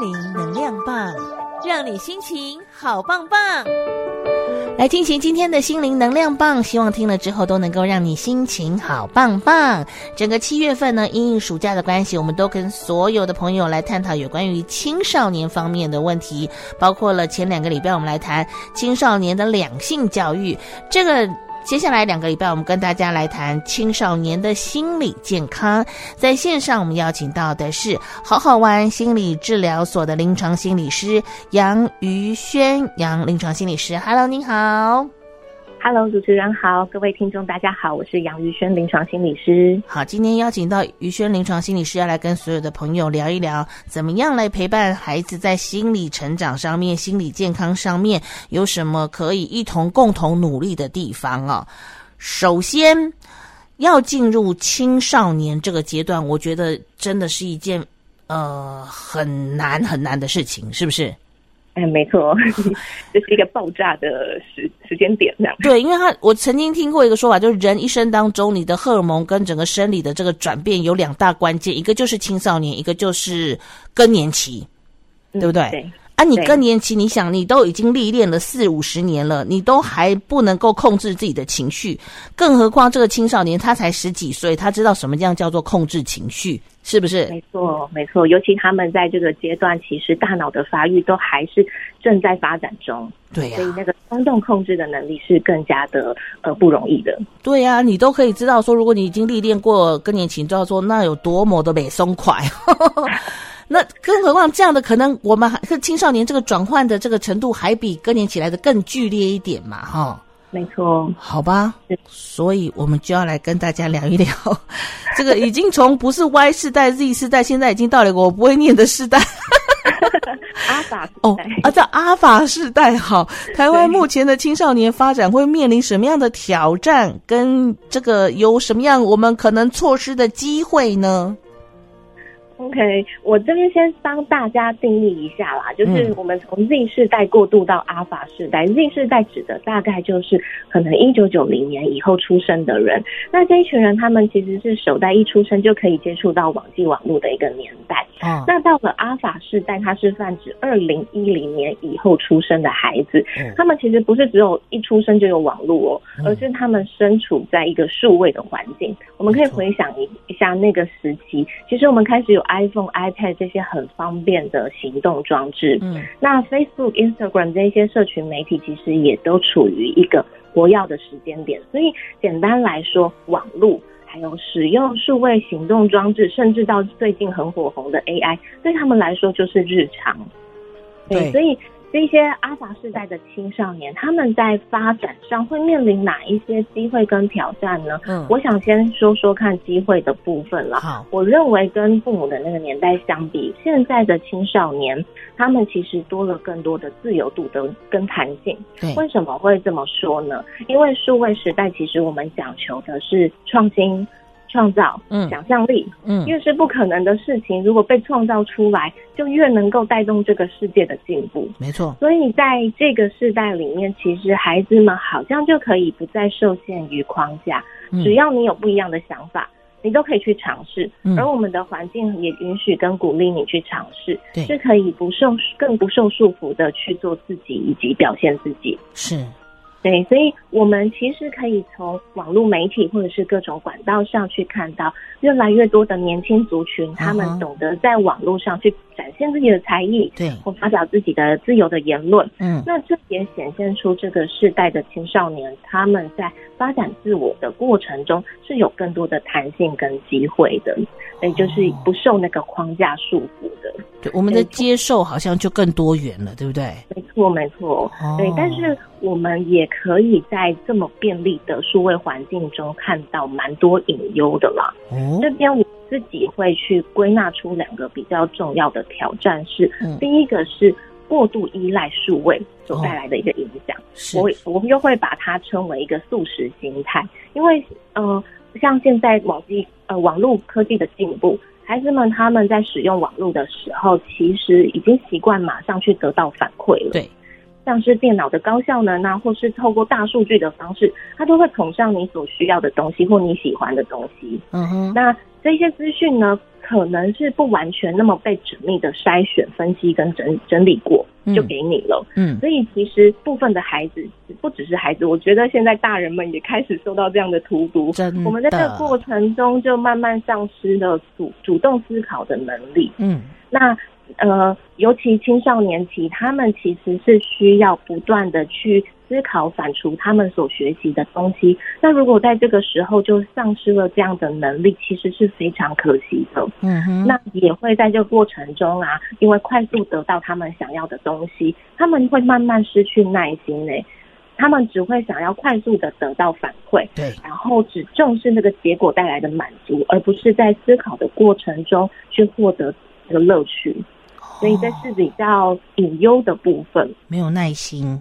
灵能量棒，让你心情好棒棒。来进行今天的心灵能量棒，希望听了之后都能够让你心情好棒棒。整个七月份呢，因应暑假的关系，我们都跟所有的朋友来探讨有关于青少年方面的问题，包括了前两个礼拜我们来谈青少年的两性教育，这个。接下来两个礼拜，我们跟大家来谈青少年的心理健康。在线上，我们邀请到的是好好玩心理治疗所的临床心理师杨于轩，杨临床心理师。Hello，您好。Hello，主持人好，各位听众大家好，我是杨瑜轩临床心理师。好，今天邀请到于轩临床心理师要来跟所有的朋友聊一聊，怎么样来陪伴孩子在心理成长上面、心理健康上面有什么可以一同共同努力的地方啊？首先要进入青少年这个阶段，我觉得真的是一件呃很难很难的事情，是不是？哎，没错，这是一个爆炸的时时间点，这样。对，因为他我曾经听过一个说法，就是人一生当中，你的荷尔蒙跟整个生理的这个转变有两大关键，一个就是青少年，一个就是更年期，对不对？嗯、对。啊，你更年期，你想，你都已经历练了四五十年了，你都还不能够控制自己的情绪，更何况这个青少年他才十几岁，他知道什么样叫做控制情绪，是不是？没错，没错。尤其他们在这个阶段，其实大脑的发育都还是正在发展中，对呀、啊。所以那个冲动控制的能力是更加的呃不容易的。对呀、啊，你都可以知道说，如果你已经历练过更年期，你知道说那有多么的美松快。那更何况这样的可能，我们还是青少年这个转换的这个程度，还比更年期来的更剧烈一点嘛，哈。没错，好吧，所以我们就要来跟大家聊一聊，这个已经从不是 Y 世代、Z 世代，现在已经到了我不会念的世代，阿法哦，啊叫阿法世代。好，台湾目前的青少年发展会面临什么样的挑战？跟这个有什么样我们可能错失的机会呢？OK，我这边先帮大家定义一下啦，就是我们从 Z 世代过渡到 Alpha 世代。嗯、Z 世代指的大概就是可能一九九零年以后出生的人。那这一群人，他们其实是首代一出生就可以接触到网际网络的一个年代。啊、那到了 Alpha 世代，它是泛指二零一零年以后出生的孩子。嗯、他们其实不是只有一出生就有网络哦，而是他们身处在一个数位的环境。我们可以回想一一下那个时期，其实我们开始有。iPhone、iPad 这些很方便的行动装置，嗯，那 Facebook、Instagram 这些社群媒体其实也都处于一个活跃的时间点，所以简单来说，网络还有使用数位行动装置，甚至到最近很火红的 AI，对他们来说就是日常，对，对。所以。这些阿法世代的青少年，他们在发展上会面临哪一些机会跟挑战呢？嗯，我想先说说看机会的部分了。好，我认为跟父母的那个年代相比，现在的青少年他们其实多了更多的自由度的跟弹性。对，为什么会这么说呢？因为数位时代其实我们讲求的是创新。创造，嗯，想象力，嗯，越是不可能的事情，如果被创造出来，就越能够带动这个世界的进步。没错，所以在这个世代里面，其实孩子们好像就可以不再受限于框架，嗯，只要你有不一样的想法，你都可以去尝试。嗯，而我们的环境也允许跟鼓励你去尝试，对，是可以不受更不受束缚的去做自己以及表现自己。是。对，所以我们其实可以从网络媒体或者是各种管道上去看到，越来越多的年轻族群，他们懂得在网络上去展现自己的才艺，对，或发表自己的自由的言论。嗯，那这也显现出这个世代的青少年，他们在发展自我的过程中是有更多的弹性跟机会的，所以就是不受那个框架束缚的。对，我们的接受好像就更多元了，对不对？没错，没错。对，但是我们也可以在这么便利的数位环境中看到蛮多隐忧的啦。哦，这边我自己会去归纳出两个比较重要的挑战是：嗯，第一个是过度依赖数位所带来的一个影响。哦，我我们又会把它称为一个素食心态，因为呃，像现在网际呃网络科技的进步，孩子们他们在使用网络的时候，其实已经习惯马上去得到反馈了。对。像是电脑的高效能啊，或是透过大数据的方式，它都会捧上你所需要的东西或你喜欢的东西。嗯哼。那这些资讯呢，可能是不完全那么被缜密的筛选、分析跟整整理过，就给你了。嗯，所以其实部分的孩子，不只是孩子，我觉得现在大人们也开始受到这样的荼毒。真的，我们在这个过程中就慢慢丧失了主主动思考的能力。嗯，那。呃，尤其青少年期，他们其实是需要不断的去思考、反刍他们所学习的东西。那如果在这个时候就丧失了这样的能力，其实是非常可惜的。嗯哼，那也会在这个过程中啊，因为快速得到他们想要的东西，他们会慢慢失去耐心诶。他们只会想要快速的得到反馈，对，然后只重视那个结果带来的满足，而不是在思考的过程中去获得这个乐趣。所以这是比较隐忧的部分，没有耐心。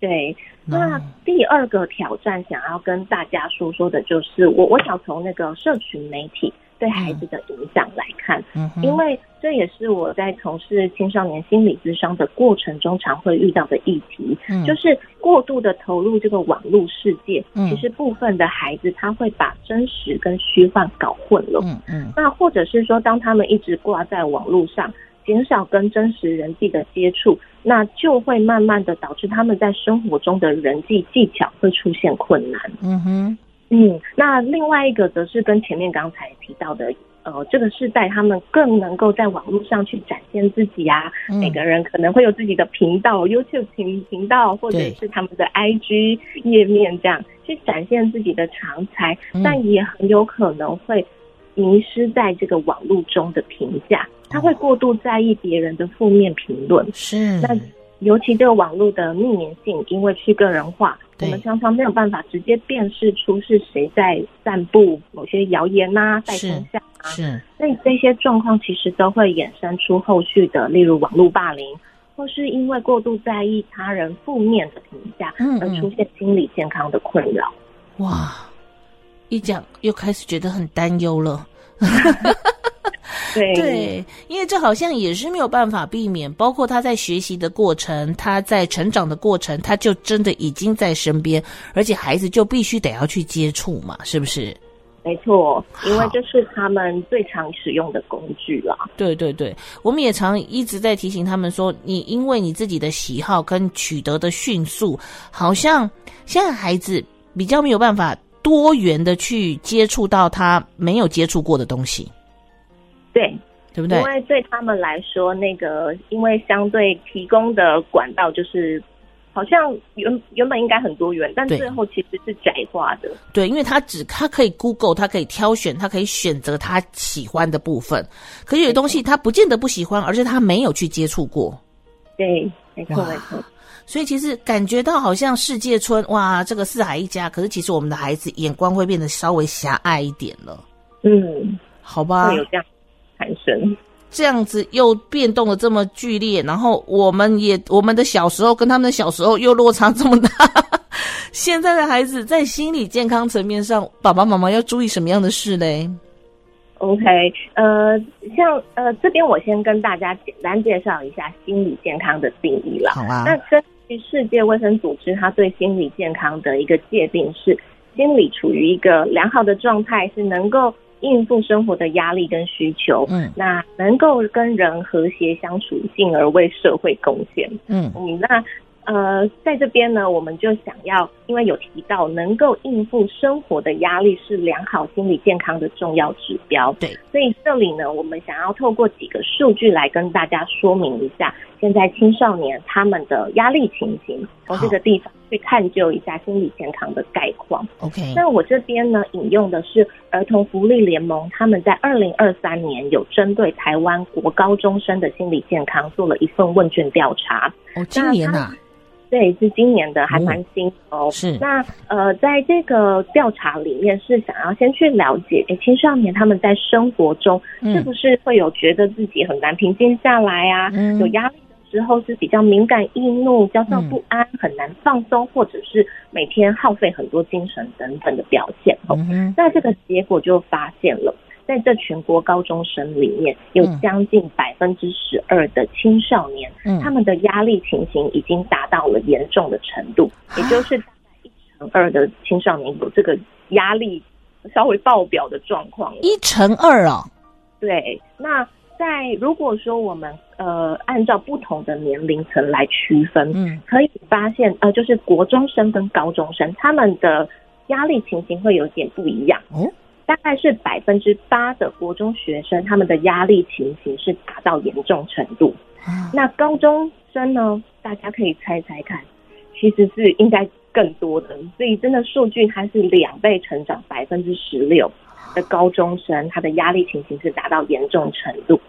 对，那。第二个挑战想要跟大家说说的就是，我我想从那个社群媒体对孩子的影响来看，嗯，因为这也是我在从事青少年心理咨商的过程中常会遇到的议题，嗯，就是过度的投入这个网络世界，嗯，其实部分的孩子他会把真实跟虚幻搞混了，嗯嗯，那或者是说，当他们一直挂在网络上。减少跟真实人际的接触，那就会慢慢的导致他们在生活中的人际技巧会出现困难。嗯哼，嗯，那另外一个则是跟前面刚才提到的，呃，这个世代他们更能够在网络上去展现自己啊，嗯、每个人可能会有自己的频道，YouTube 频频道，或者是他们的 IG 页面这样去展现自己的长才，嗯、但也很有可能会迷失在这个网络中的评价。他会过度在意别人的负面评论，是。那尤其这个网络的匿名性，因为去个人化，我们常常没有办法直接辨识出是谁在散布某些谣言啊、带风向啊。是。所以这些状况其实都会衍生出后续的，例如网络霸凌，或是因为过度在意他人负面的评价而出现心理健康的困扰。哇，一讲又开始觉得很担忧了。对，对，因为这好像也是没有办法避免，包括他在学习的过程，他在成长的过程，他就真的已经在身边，而且孩子就必须得要去接触嘛，是不是？没错，因为这是他们最常使用的工具啦。对对对，我们也常一直在提醒他们说，你因为你自己的喜好跟取得的迅速，好像现在孩子比较没有办法多元的去接触到他没有接触过的东西。对，不对？因为对他们来说，那个因为相对提供的管道就是，好像原原本应该很多元，但最后其实是窄化的。对，因为他只他可以 Google，他可以挑选，他可以选择他喜欢的部分。可是有些东西他不见得不喜欢，而是他没有去接触过。对，没错没错。所以其实感觉到好像世界村哇，这个四海一家。可是其实我们的孩子眼光会变得稍微狭隘一点了。嗯，好吧。会有这样。产生这样子又变动的这么剧烈，然后我们也我们的小时候跟他们的小时候又落差这么大。现在的孩子在心理健康层面上，爸爸妈妈要注意什么样的事呢？OK，呃，像呃这边我先跟大家简单介绍一下心理健康的定义了。好啊。那根据世界卫生组织，它对心理健康的一个界定是：心理处于一个良好的状态，是能够。应付生活的压力跟需求，嗯，那能够跟人和谐相处，进而为社会贡献，嗯。嗯，那呃，在这边呢，我们就想要，因为有提到能够应付生活的压力是良好心理健康的重要指标，对，所以这里呢，我们想要透过几个数据来跟大家说明一下，现在青少年他们的压力情形，从这个地方。去探究一下心理健康的概况。OK，那我这边呢，引用的是儿童福利联盟，他们在二零二三年有针对台湾国高中生的心理健康做了一份问卷调查。哦，今年啊？对，是今年的，还蛮新哦。是。那呃，在这个调查里面，是想要先去了解，诶，青少年他们在生活中是不是会有觉得自己很难平静下来啊？嗯、有压力。之后是比较敏感、易怒、焦躁不安、嗯，很难放松，或者是每天耗费很多精神等等的表现。嗯，那这个结果就发现了，在这全国高中生里面，有将近百分之十二的青少年，嗯，他们的压力情形已经达到了严重的程度，嗯，也就是大概一成二的青少年有这个压力稍微爆表的状况。一成二哦。对，那在如果说我们呃按照不同的年龄层来区分，嗯，可以发现呃，就是国中生跟高中生他们的压力情形会有点不一样哦。大概是百分之八的国中学生，他们的压力情形是达到严重程度。那高中生呢？大家可以猜猜看，其实是应该更多的。所以真的数据它是两倍成长，百分之十六的高中生，他的压力情形是达到严重程度。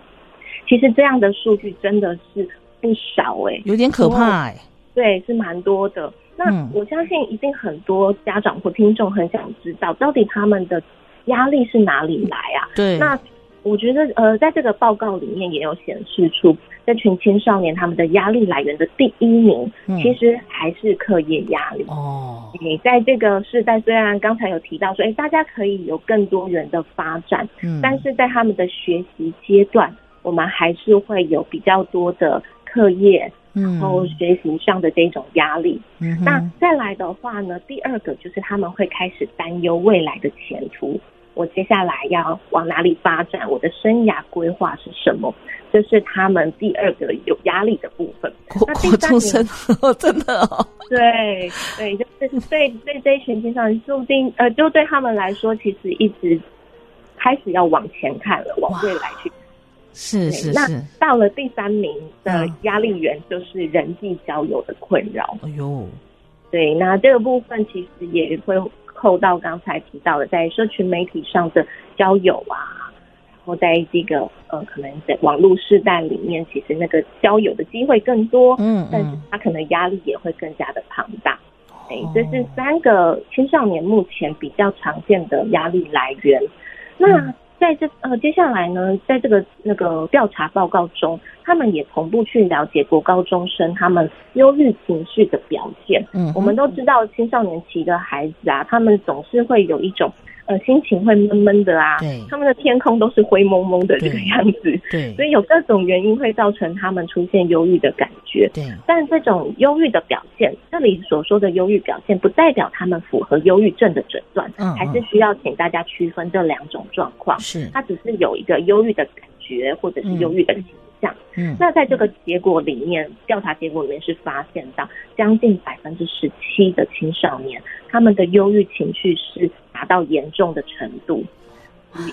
其实这样的数据真的是不少哎、欸，有点可怕哎、欸。对，是蛮多的。那我相信一定很多家长或听众很想知道，到底他们的。压力是哪里来啊？对，那我觉得呃，在这个报告里面也有显示出，这群青少年他们的压力来源的第一名，嗯、其实还是课业压力。哦，你在这个世代，虽然刚才有提到说，哎，大家可以有更多元的发展，嗯，但是在他们的学习阶段，我们还是会有比较多的课业。然后学习上的这种压力，嗯，那再来的话呢，第二个就是他们会开始担忧未来的前途，我接下来要往哪里发展，我的生涯规划是什么？这是他们第二个有压力的部分。那第三名真的哦，对对，就是对对这一群青少年，注定呃，就对他们来说，其实一直开始要往前看了，往未来去。是是是，那到了第三名的压力源就是人际交友的困扰。哎呦，对，那这个部分其实也会扣到刚才提到的，在社群媒体上的交友啊，然后在这个呃，可能在网络世代里面，其实那个交友的机会更多，嗯，但是他可能压力也会更加的庞大。哎、嗯，这是三个青少年目前比较常见的压力来源。那、嗯在这呃，接下来呢，在这个那个调查报告中，他们也同步去了解国高中生他们忧郁情绪的表现。嗯，我们都知道青少年期的孩子啊，他们总是会有一种。呃，心情会闷闷的啊，对，他们的天空都是灰蒙蒙的这个样子，对，对，所以有各种原因会造成他们出现忧郁的感觉，对。但这种忧郁的表现，这里所说的忧郁表现，不代表他们符合忧郁症的诊断，嗯，还是需要请大家区分这两种状况。是，他只是有一个忧郁的感觉，或者是忧郁的倾向。嗯，那在这个结果里面，调查结果里面是发现到将近百分之十七的青少年，他们的忧郁情绪是。达到严重的程度，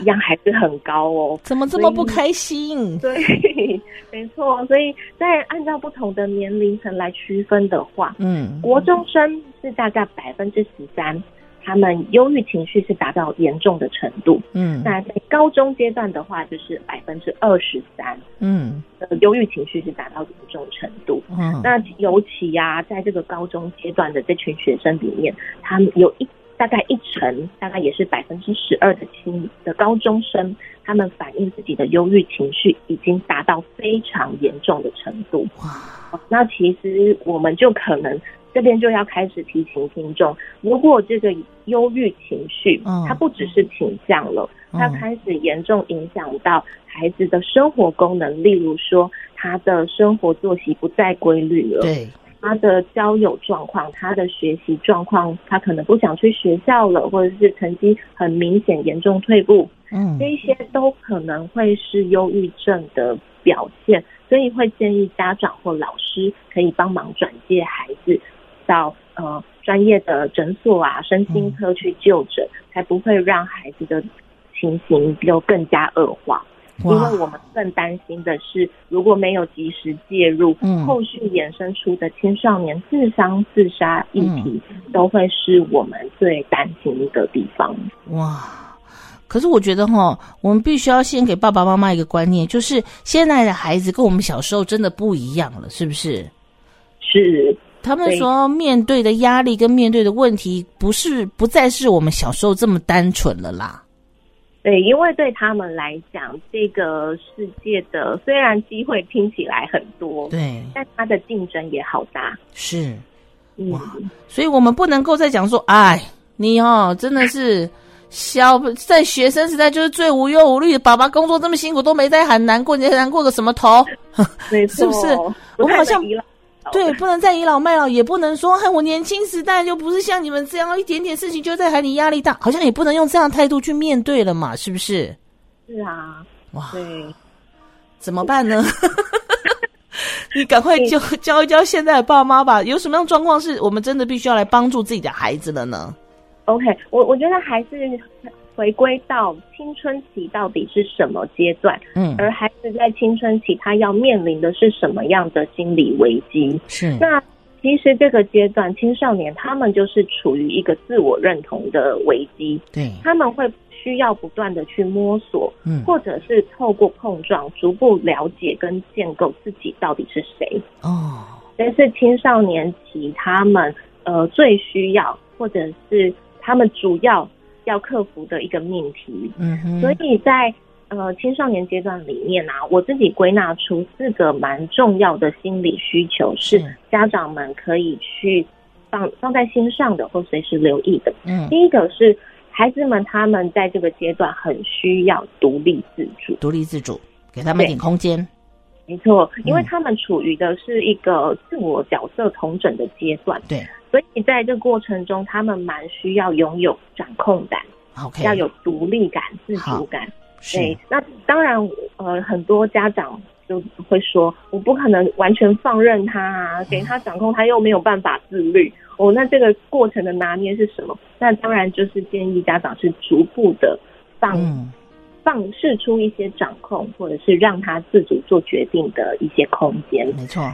一样还是很高哦。怎么这么不开心？对，没错。所以在按照不同的年龄层来区分的话，嗯，国中生是大概百分之十三，他们忧郁情绪是达到严重的程度。嗯，那在高中阶段的话，就是百分之二十三，嗯，呃忧郁情绪是达到严重程度。嗯，那尤其呀、啊，在这个高中阶段的这群学生里面，他们有一。大概一成，大概也是百分之十二的青的高中生，他们反映自己的忧郁情绪已经达到非常严重的程度。哇，那其实我们就可能这边就要开始提醒听众，如果这个忧郁情绪，它不只是倾向了，它开始严重影响到孩子的生活功能，例如说他的生活作息不再规律了。对。他的交友状况，他的学习状况，他可能不想去学校了，或者是成绩很明显严重退步，嗯，这些都可能会是忧郁症的表现，所以会建议家长或老师可以帮忙转介孩子到呃专业的诊所啊、身心科去就诊，嗯，才不会让孩子的情形又更加恶化。因为我们更担心的是，如果没有及时介入，嗯，后续衍生出的青少年自伤、自杀议题，都会是我们最担心的地方。哇！可是我觉得哈，我们必须要先给爸爸妈妈一个观念，就是现在的孩子跟我们小时候真的不一样了，是不是？是。他们说面对的压力跟面对的问题，不是不再是我们小时候这么单纯了啦。对，因为对他们来讲，这个世界的虽然机会听起来很多，对，但它的竞争也好大。是，哇，嗯，所以我们不能够再讲说，哎，你哦，真的是小在学生时代就是最无忧无虑的，爸爸工作这么辛苦都没在喊难过，你还难过个什么头？是不是？我们好像到。对，不能再倚老卖老，也不能说，哎，我年轻时代就不是像你们这样，一点点事情就在喊你压力大，好像也不能用这样的态度去面对了嘛，是不是？是啊，哇，对，怎么办呢？你赶快教教一教现在的爸妈吧，有什么样状况是我们真的必须要来帮助自己的孩子了呢？OK，我我觉得还是回归到青春期到底是什么阶段，嗯，而孩子在青春期他要面临的是什么样的心理危机？是，那其实这个阶段青少年他们就是处于一个自我认同的危机，对，他们会。需要不断的去摸索，嗯，或者是透过碰撞，逐步了解跟建构自己到底是谁。哦，这是青少年期他们呃最需要，或者是他们主要要克服的一个命题。嗯哼，所以在呃青少年阶段里面啊，我自己归纳出四个蛮重要的心理需求，是家长们可以去放放在心上的，或随时留意的。嗯，第一个是。孩子们他们在这个阶段很需要独立自主，独立自主，给他们一点空间。没错，因为他们处于的是一个自我角色重整的阶段，对，所以在这个过程中，他们蛮需要拥有掌控感，OK，要有独立感、自主感。对，那当然，呃，很多家长就会说，我不可能完全放任他啊，给他掌控，他又没有办法自律。哦，那这个过程的拿捏是什么？那当然就是建议家长是逐步的放、嗯、放释出一些掌控，或者是让他自主做决定的一些空间。没错。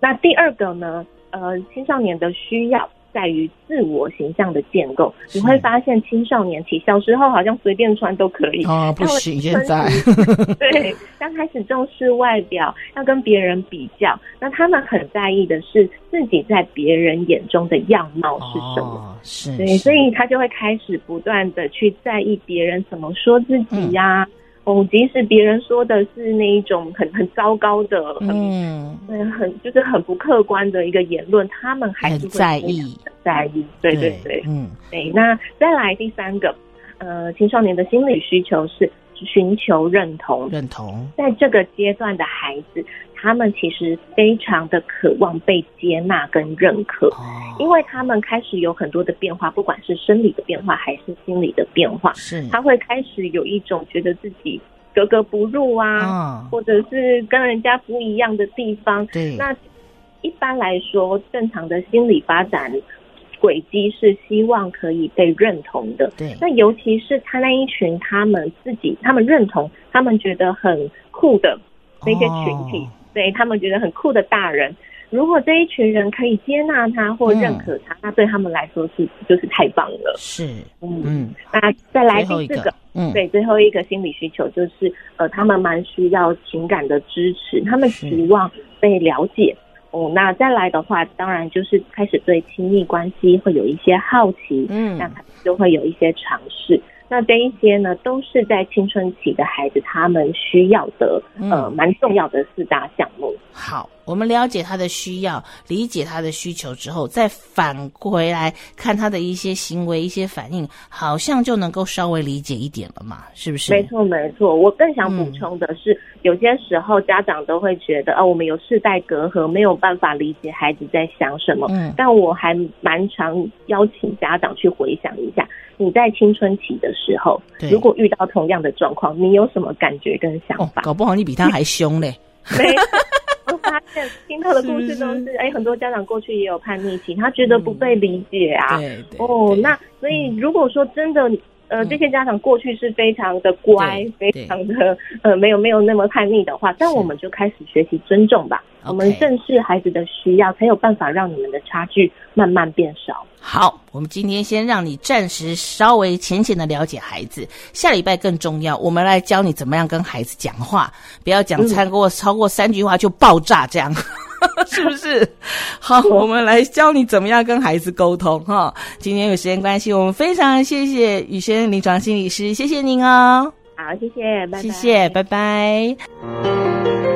那第二个呢？呃，青少年的需要。在于自我形象的建构，你会发现青少年期小时候好像随便穿都可以哦，不行，现在 对，刚开始重视外表，要跟别人比较，那他们很在意的是自己在别人眼中的样貌是什么，哦、是，对，所以他就会开始不断的去在意别人怎么说自己呀、啊。嗯哦，即使别人说的是那一种很很糟糕的，嗯，很就是很不客观的一个言论，他们还是会在意，在意，对对对，嗯，对。那再来第三个，呃，青少年的心理需求是寻求认同，认同，在这个阶段的孩子。他们其实非常的渴望被接纳跟认可，因为他们开始有很多的变化，不管是生理的变化还是心理的变化，是。他会开始有一种觉得自己格格不入啊，或者是跟人家不一样的地方。对，那一般来说，正常的心理发展轨迹是希望可以被认同的。对，那尤其是他那一群他们自己，他们认同，他们觉得很酷的那些群体。对，他们觉得很酷的大人，如果这一群人可以接纳他或认可他，嗯、那对他们来说是就是太棒了。是，嗯嗯。那再来第四个，嗯，对，最后一个心理需求就是，呃，他们蛮需要情感的支持，他们希望被了解。哦，那再来的话，当然就是开始对亲密关系会有一些好奇，嗯，那他就会有一些尝试。那这一些呢，都是在青春期的孩子他们需要的，呃，蛮重要的四大项目。好，我们了解他的需要，理解他的需求之后，再返回来看他的一些行为、一些反应，好像就能够稍微理解一点了嘛，是不是？没错，没错。我更想补充的是，嗯、有些时候家长都会觉得，哦，我们有世代隔阂，没有办法理解孩子在想什么。嗯，但我还蛮常邀请家长去回想一下。你在青春期的时候，如果遇到同样的状况，你有什么感觉跟想法？哦，搞不好你比他还凶嘞！没，我发现听到的故事都是，哎，很多家长过去也有叛逆期，他觉得不被理解啊。对对。哦，那所以如果说真的。呃，这些家长过去是非常的乖，非常的呃，没有没有那么叛逆的话，但我们就开始学习尊重吧。我们正视孩子的需要，才有办法让你们的差距慢慢变少。好，我们今天先让你暂时稍微浅浅的了解孩子，下礼拜更重要，我们来教你怎么样跟孩子讲话，不要讲超过超过三句话就爆炸这样。是不是？好，我们来教你怎么样跟孩子沟通哈。今天有时间关系，我们非常谢谢宇轩临床心理师，谢谢您哦。好，谢谢，拜拜。谢谢，拜拜。